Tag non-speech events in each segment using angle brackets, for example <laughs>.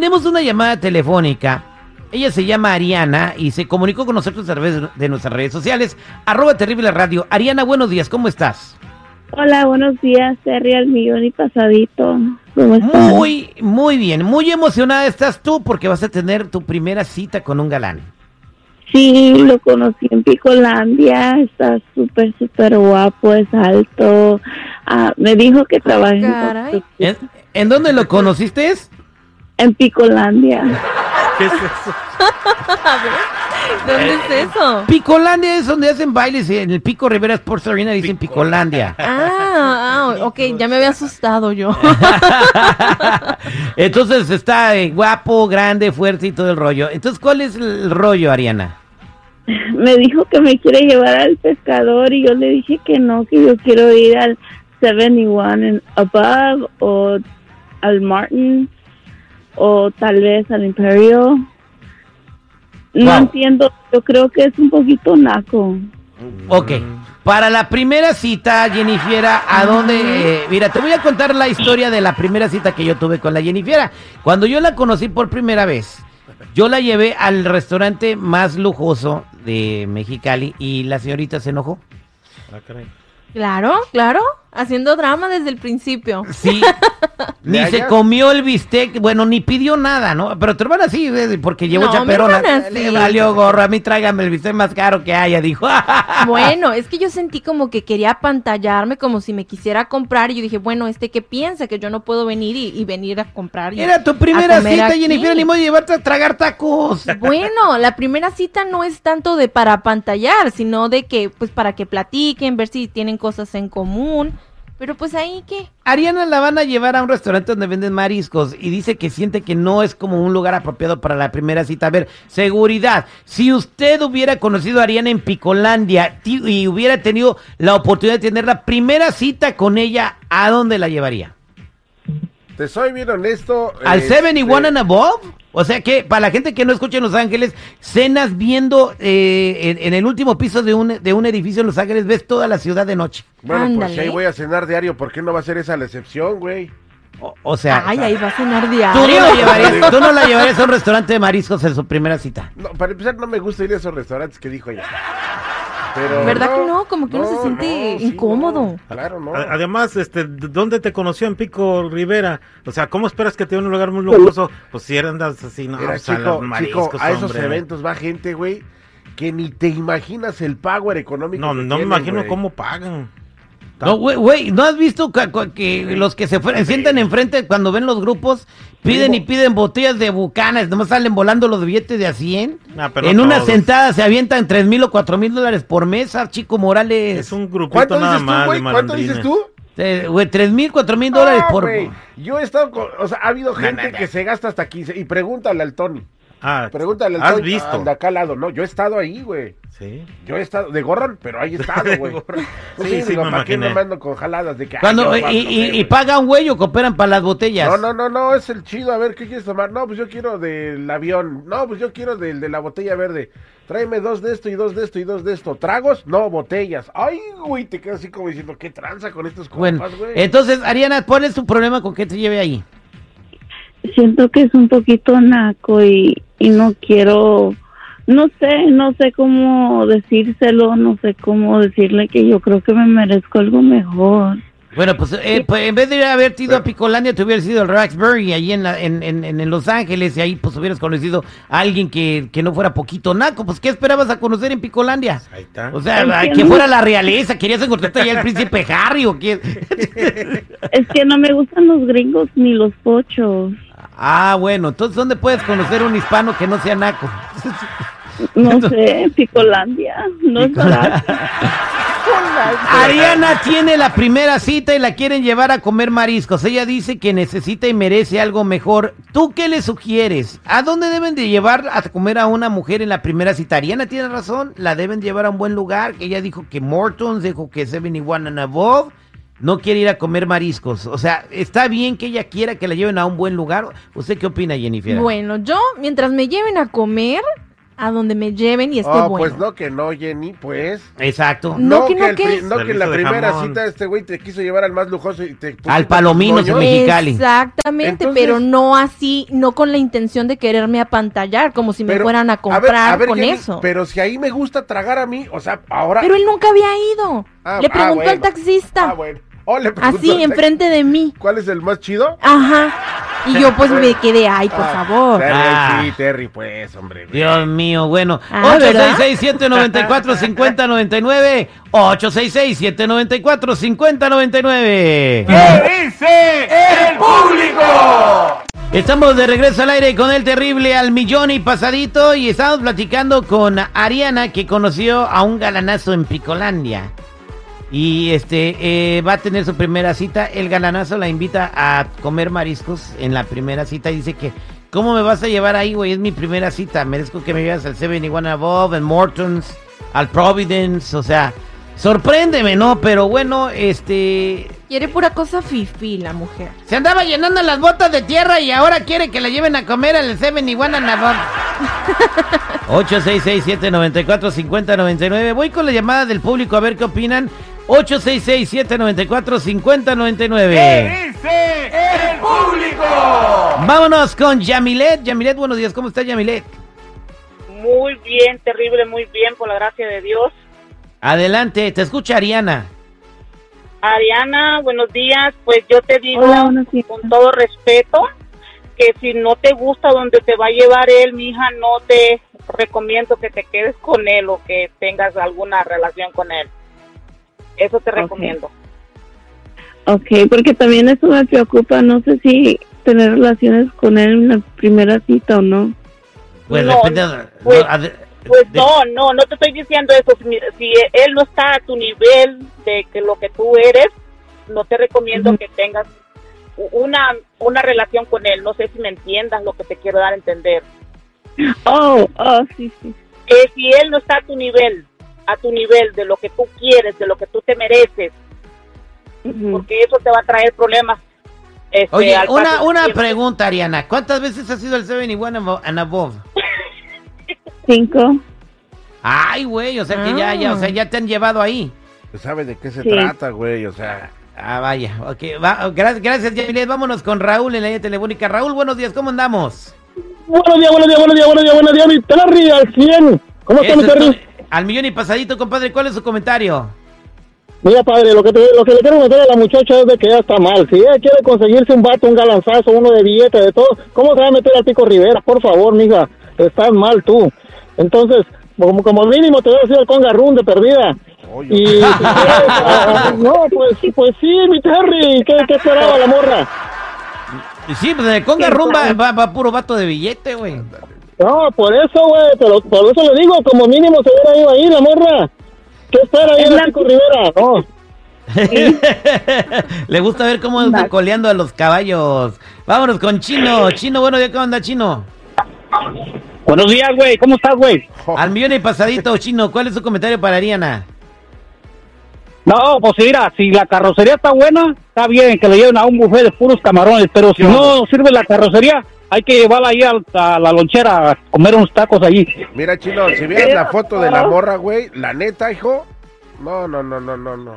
Tenemos una llamada telefónica. Ella se llama Ariana y se comunicó con nosotros a través de nuestras redes sociales. Arroba Terrible Radio. Ariana, buenos días, ¿cómo estás? Hola, buenos días, Terry, al millón y pasadito. ¿Cómo estás? Muy, muy bien. Muy emocionada estás tú porque vas a tener tu primera cita con un galán. Sí, lo conocí en Picolandia, está súper, súper guapo, es alto. Ah, me dijo que trabaja en caray. ¿En, en dónde lo conociste? En Picolandia. ¿Qué es eso? <laughs> ¿dónde es eso? Picolandia es donde hacen bailes. y En el Pico Rivera Sports Arena dicen Picolandia. Ah, ah, ok, ya me había asustado yo. <laughs> Entonces está eh, guapo, grande, fuerte y todo el rollo. Entonces, ¿cuál es el rollo, Ariana? Me dijo que me quiere llevar al pescador y yo le dije que no, que yo quiero ir al 71 en Above o al Martin o tal vez al Imperio. No Wow. entiendo, yo creo que es un poquito naco. Ok. Para la primera cita, Jennifiera, ¿a dónde? eh, mira, te voy a contar la historia de la primera cita que yo tuve con la Jennifiera. Cuando yo la conocí por primera vez, yo la llevé al restaurante más lujoso de Mexicali y la señorita se enojó. Ah. Claro, claro, haciendo drama desde el principio. Sí, <laughs> ni ¿Le se comió el bistec, bueno, ni pidió nada, ¿no? Pero tu hermana sí, eh, porque llevó No, mi chaperona. hermana Le sí. valió gorro, a mí tráigame el bistec más caro que haya, dijo. <laughs> Bueno, es que yo sentí como que quería pantallarme, como si me quisiera comprar, y yo dije, bueno, este que piensa que yo no puedo venir y, y venir a comprar. y Era tu primera cita, aquí. Jennifer, ni modo de llevarte a tragar tacos. <laughs> Bueno, la primera cita no es tanto de para pantallar, sino de que, pues, para que platiquen, ver si tienen cosas en común. Pero pues ahí que, Ariana la van a llevar a un restaurante donde venden mariscos y dice que siente que no es como un lugar apropiado para la primera cita. A ver, seguridad. Si usted hubiera conocido a Ariana en Picolandia y hubiera tenido la oportunidad de tener la primera cita con ella, ¿a dónde la llevaría? Te soy bien honesto. ¿Al este, 71 and above? O sea que, para la gente que no escucha en Los Ángeles, cenas viendo eh, en, en el último piso de un, de un edificio en Los Ángeles, ves toda la ciudad de noche. Bueno, pues Ándale. si ahí voy a cenar diario, ¿por qué no va a ser esa la excepción, güey? O, o sea, ay, ahí va a cenar tú, no diario. la llevarías, <laughs> tú no la llevarías a un restaurante de mariscos en su primera cita. No, para empezar, no me gusta ir a esos restaurantes que dijo ella. Pero ¿Verdad que no? Como que uno se siente sí, incómodo. no, claro, no. Además, este, ¿d- ¿dónde te conoció en Pico Rivera? O sea, ¿cómo esperas que te vaya a un lugar muy lujoso? Pues si andas así, no, Mira, o sea, chico, los chico, mariscos, a esos hombre. eventos va gente, güey, que ni te imaginas el power económico. No, que no me tienen, imagino güey. cómo pagan. No, güey, güey, ¿no has visto ca- que los que se fue- sientan enfrente cuando ven los grupos piden y piden botellas de bucanas, nomás salen volando los billetes de a 100? Ah, pero en no una todos. sentada se avientan 3 mil o 4 mil dólares por mesa, Chico Morales. Es un grupito ¿Cuánto nada dices tú, más de güey? ¿Cuánto dices tú? Eh, Güey, 3 mil, 4 mil dólares por... güey. Yo he estado con, o sea, ha habido gente que se gasta hasta 15 y pregúntale al Tony. Ah, Pregúntale al ¿has visto? al de acá al lado, no, yo he estado ahí, güey. Sí. Yo he estado de gorrón, pero ahí he estado, güey. Pues Sí, sí, sí, digo, me ¿para qué me ando con jaladas de que ay, Cuando, yo y, y- y pagan güey o cooperan para las botellas. No, no, no, no, es el chido. A ver, ¿qué quieres tomar? No, pues yo quiero del avión. No, pues yo quiero del de la botella verde. Tráeme dos de esto y dos de esto y dos de esto. ¿Tragos? No, botellas. Ay, güey, te quedas así como diciendo, ¿qué tranza con estos Bueno, compas, güey? entonces, Ariana, ¿cuál es tu problema con que te lleve ahí? Siento que es un poquito naco y, y no quiero, no sé, no sé cómo decírselo, no sé cómo decirle que yo creo que me merezco algo mejor. Bueno, pues, eh, pues, en vez de haber ido a Picolandia, te hubieras ido al Raxbury, ahí en, la- en, en, en- Los Ángeles, y ahí pues hubieras conocido a alguien que, que no fuera poquito naco. Pues, ¿qué esperabas a conocer en Picolandia? Ahí está. O sea, Es ay, que que no- fuera la realeza, querías encontrarte allá el príncipe <laughs> Harry o qué. Es que no me gustan los gringos ni los pochos. Ah, bueno, entonces, ¿dónde puedes conocer un hispano que no sea naco? No <laughs> sé, Picolandia, no es barato. <laughs> Ariana tiene la primera cita y la quieren llevar a comer mariscos. Ella dice que necesita y merece algo mejor. ¿Tú qué le sugieres? ¿A dónde deben de llevar a comer a una mujer en la primera cita? Ariana tiene razón, la deben llevar a un buen lugar. Ella dijo que Morton's, dijo que 71 and above. No quiere ir a comer mariscos. O sea, está bien que ella quiera que la lleven a un buen lugar. ¿Usted qué opina, Jennifer? Bueno, yo, mientras me lleven a comer, a donde me lleven y esté Oh, bueno. pues no, que no, Jenny, pues. Exacto. No, que no, que- no que en la primera jamón. cita este güey te quiso llevar al más lujoso y te Al tus Palominos en. Mexicali. Exactamente, Entonces- pero no así, no con la intención de quererme apantallar, como si me Pero, fueran a comprar a ver, con Jenny, eso. Pero, Pero si ahí me gusta tragar a mí, o sea, ahora. él nunca había ido. Ah, Le ah, preguntó bueno. al taxista, Ah, bueno. Oh, le preguntó así, enfrente de mí. ¿Cuál es el más chido? Ajá. Y yo pues me quedé, ay, por Ah, favor. Terry, Ah. sí, Terry, pues, hombre. Dios mío, bueno. Ah, ¿verdad? 866-794-5099. 866-794-5099. ¿Qué dice el público? Estamos de regreso al aire con el terrible al millón y pasadito y estamos platicando con Ariana que conoció a un galanazo en Picolandia. Y este eh, va a tener su primera cita. El galanazo la invita a comer mariscos en la primera cita y dice que ¿cómo me vas a llevar ahí, güey? Es mi primera cita. Merezco que me lleves al 71 Above, al Morton's, al Providence, o sea, sorpréndeme, ¿no? Pero bueno, este Quiere pura cosa fifi la mujer. se andaba llenando las botas de tierra y ahora quiere que la lleven a comer al Seven Iguana Nabor. <laughs> 866-794-5099. Voy con la llamada del público a ver qué opinan. 866-794-5099. ¿Qué dice el público? Vámonos con Yamilet. Yamilet, buenos días. ¿Cómo está Yamilet? Muy bien, terrible, muy bien, por la gracia de Dios. Adelante, te escucha Ariana. Ariana, buenos días. Pues yo te digo Hola, con todo respeto que si no te gusta donde te va a llevar él, mi hija, no te recomiendo que te quedes con él o que tengas alguna relación con él. Eso te recomiendo. Ok, porque también eso me preocupa. No sé si tener relaciones con él en la primera cita o no. Pues No, depende. no, pues- Pues de- no, no, no te estoy diciendo eso. Si, si él no está a tu nivel de que lo que tú eres, no te recomiendo que tengas una, una relación con él. No sé si me entiendas lo que te quiero dar a entender. Oh, oh, sí, sí. Que si él no está a tu nivel, a tu nivel de lo que tú quieres, de lo que tú te mereces, porque eso te va a traer problemas. este, Oye, al una, una pregunta, Ariana. ¿Cuántas veces has ido al Seven Iguana and Above? <laughs> Cinco. Ay, güey, o sea que ya, ya, o sea, ya te han llevado ahí. Pues sabe de qué se Sí. trata, güey, o sea. Ah, vaya, ok. Va, gracias, gracias, Yamilet. Vámonos con Raúl en la línea telefónica. Raúl, buenos días, ¿cómo andamos? Buenos días, buenos días, buenos días, buenos días, buenos días, mi Terry, al 100. ¿Cómo está mi Terry? Al millón y pasadito, compadre, ¿cuál es su comentario? Mira, padre, lo que, te- lo que le quiero contar a la muchacha es de que ella está mal. Si ella quiere conseguirse un vato, un galanzazo, uno de billete, de todo, ¿cómo se va a meter al Pico Rivera? Por favor, mija, estás mal tú. Entonces, como, como mínimo te voy a decir el congarrún de perdida. Oye, Y ah, <laughs> <laughs> no, pues, pues sí, mi Terry, ¿qué, qué esperaba la morra? Y Sí, pues de Conga Rumba va, va puro vato de billete, güey. No, por eso, güey, pero por eso le digo, como mínimo se hubiera ido ahí la morra. ¿Qué espera ahí en Pico Rivera? No. <laughs> Le gusta ver cómo anda coleando a los caballos. Vámonos con Chino. Chino, buenos días, ¿cómo anda, Chino? Buenos días, güey, ¿cómo estás, güey? Al millón y pasadito, Chino, ¿cuál es su comentario para Ariana? No, pues mira, si la carrocería está buena, está bien que le lleven a un buffet de puros camarones, pero si no sirve la carrocería, hay que llevarla ahí a, la lonchera a comer unos tacos allí. Mira, chino, si vieras la foto de la morra, güey, la neta, hijo. No, no, no, no, no, no.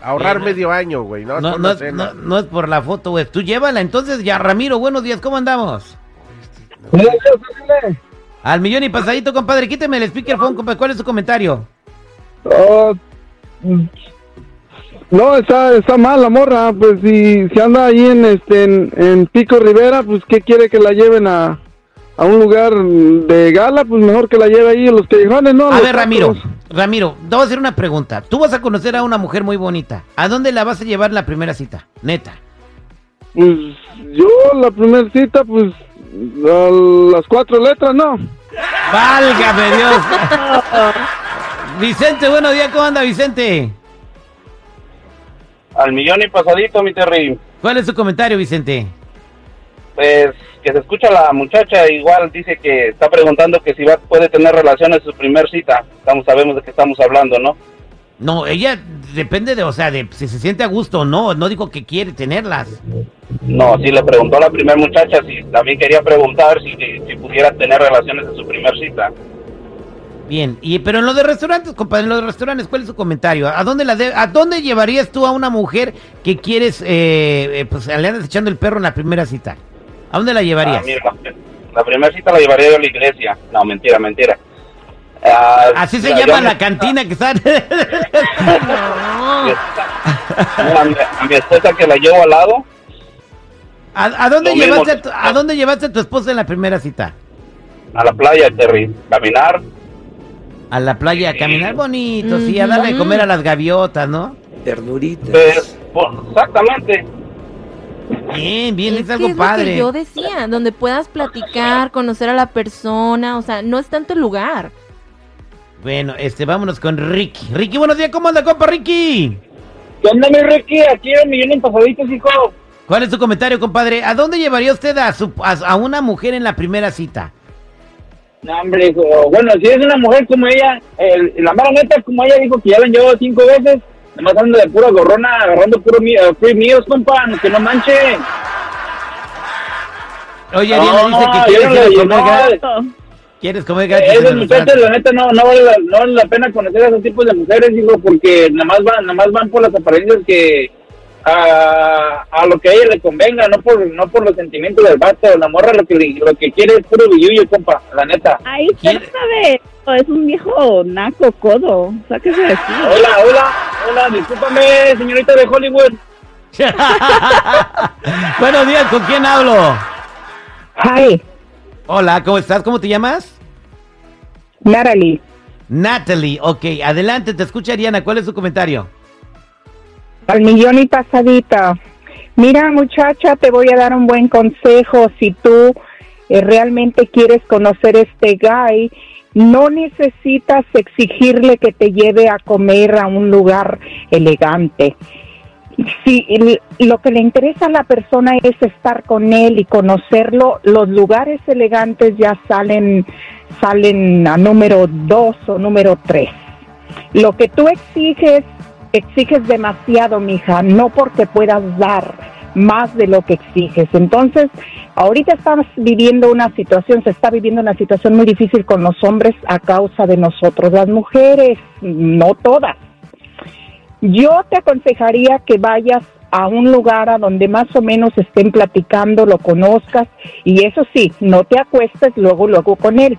Ahorrar medio año, güey, no, No, no, no- no es por la foto, güey. Tú llévala, entonces ya, Ramiro, buenos días, ¿cómo andamos? Al millón y pasadito, compadre, quíteme el speakerphone, compadre. ¿Cuál es su comentario? No, está, está mal la morra, pues si, si anda ahí en este en, en Pico Rivera, pues qué quiere que la lleven a, a un lugar de gala, pues mejor que la lleve ahí a los callejones, ¿no? A Los ver, Ramiro, tacos. Ramiro, te voy a hacer una pregunta. Tú vas a conocer a una mujer muy bonita. ¿A dónde la vas a llevar en la primera cita? Neta. Pues yo la primera cita, pues a las cuatro letras, ¿no? Válgame Dios. <laughs> Vicente, buenos días, ¿cómo anda Vicente? Al millón y pasadito, mi Terry. ¿Cuál es su comentario, Vicente? Pues que se escucha la muchacha, igual dice que está preguntando que si va, puede tener relaciones en su primer cita. Estamos, sabemos de qué estamos hablando, ¿no? No, ella depende de, o sea, de si se siente a gusto o no. No digo que quiere tenerlas. No, sí le preguntó a la primera muchacha si también quería preguntar si, si pudiera tener relaciones en su primer cita. Bien, y pero en lo de restaurantes, compadre, en los de restaurantes, ¿cuál es su comentario? ¿A dónde la de- a dónde llevarías tú a una mujer que quieres, eh, eh, pues le andas echando el perro en la primera cita? ¿A dónde la llevarías? Ah, mira, la, primera cita la llevaría yo a la iglesia. No, mentira, mentira. Ah, Así se llama la cantina que está. a, mi, a mi esposa que la llevo al lado. ¿A, a dónde Lo mismo. llevaste a, tu, a dónde llevaste a tu esposa en la primera cita? a la playa, Terry. Caminar. A la playa a caminar bonito, sí, a darle de comer a las gaviotas, ¿no? Ternuritas. Pues, pues, exactamente. Bien, bien, es, algo es lo padre. que yo decía, donde puedas platicar, conocer a la persona, o sea, no es tanto el lugar. Bueno, este, vámonos con Ricky. Ricky, buenos días, ¿cómo anda, compa Ricky? ¿Qué onda, mi Ricky? Aquí en Millón en Pasaditos, hijo. ¿Cuál es tu comentario, compadre? ¿A dónde llevaría usted a, su, a, a una mujer en la primera cita? No, hombre, hijo. Bueno, si es una mujer como ella, el- la mera neta, como ella dijo que ya la han llevado cinco veces, nomás anda de pura gorrona, agarrando puro mi- eh, free meals, compa, que no manche. Oye, No, Ariana dice que quieres no ir a le- comer no. ¿Quieres comer gratis? muchachos, restaurante? la neta, no, no, vale la, no vale la pena conocer a esos tipos de mujeres, hijo, porque nada más van, nada más van por las apariencias que a, a lo que a ella le convenga, no por no por los sentimientos del vato. La morra lo que, lo que quiere es puro billullo, compa, la neta. Ay, usted sabe, es un viejo naco codo. Sáquese de aquí. Hola, hola, hola, discúlpame, señorita de Hollywood. <laughs> Buenos días, ¿con quién hablo? Hi, Hola, ¿cómo estás? ¿Cómo te llamas? Natalie. Natalie, ok, adelante, te escucha Ariana, ¿cuál es tu comentario? Al millón y pasadita. Mira, muchacha, te voy a dar un buen consejo. Si tú eh, realmente quieres conocer este guy, no necesitas exigirle que te lleve a comer a un lugar elegante. Si lo que le interesa a la persona es estar con él y conocerlo, los lugares elegantes ya salen salen a número dos o número tres. Lo que tú exiges, exiges demasiado, mija, no porque puedas dar más de lo que exiges. Entonces, ahorita estamos viviendo una situación, se está viviendo una situación muy difícil con los hombres a causa de nosotros, las mujeres, no todas. Yo te aconsejaría que vayas a un lugar a donde más o menos estén platicando, lo conozcas y eso sí, no te acuestes luego, luego con él.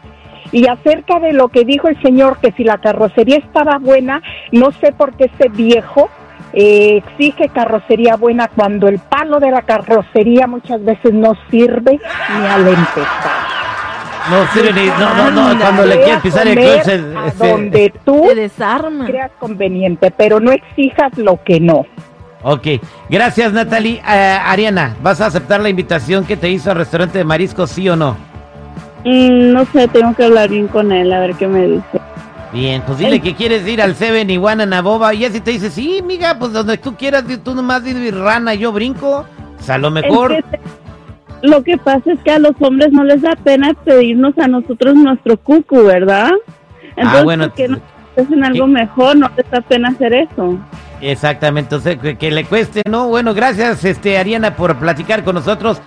Y acerca de lo que dijo el señor, que si la carrocería estaba buena, no sé por qué ese viejo eh, exige carrocería buena cuando el palo de la carrocería muchas veces no sirve ni al empezar. No, sirve ni- no, no, no, cuando le quieres pisar el a este- donde tú Te desarma. creas conveniente, pero no exijas lo que no. Ok, gracias Natalie. Eh, Ariana, ¿vas a aceptar la invitación que te hizo al restaurante de mariscos, sí o no? Mm, no sé, tengo que hablar bien con él, a ver qué me dice. Bien, pues dile que quieres ir al Seven Iguana Naboba y así te dice, sí, miga, pues donde tú quieras, tú nomás di rana, yo brinco, pues a lo mejor. Es que lo que pasa es que a los hombres no les da pena pedirnos a nosotros nuestro cucu, ¿verdad? Entonces, Ah, bueno, ¿por qué no hacen algo mejor? No les da pena hacer eso. Exactamente, o sea, que, que le cueste, ¿no? Bueno, gracias, este, Ariana, por platicar con nosotros.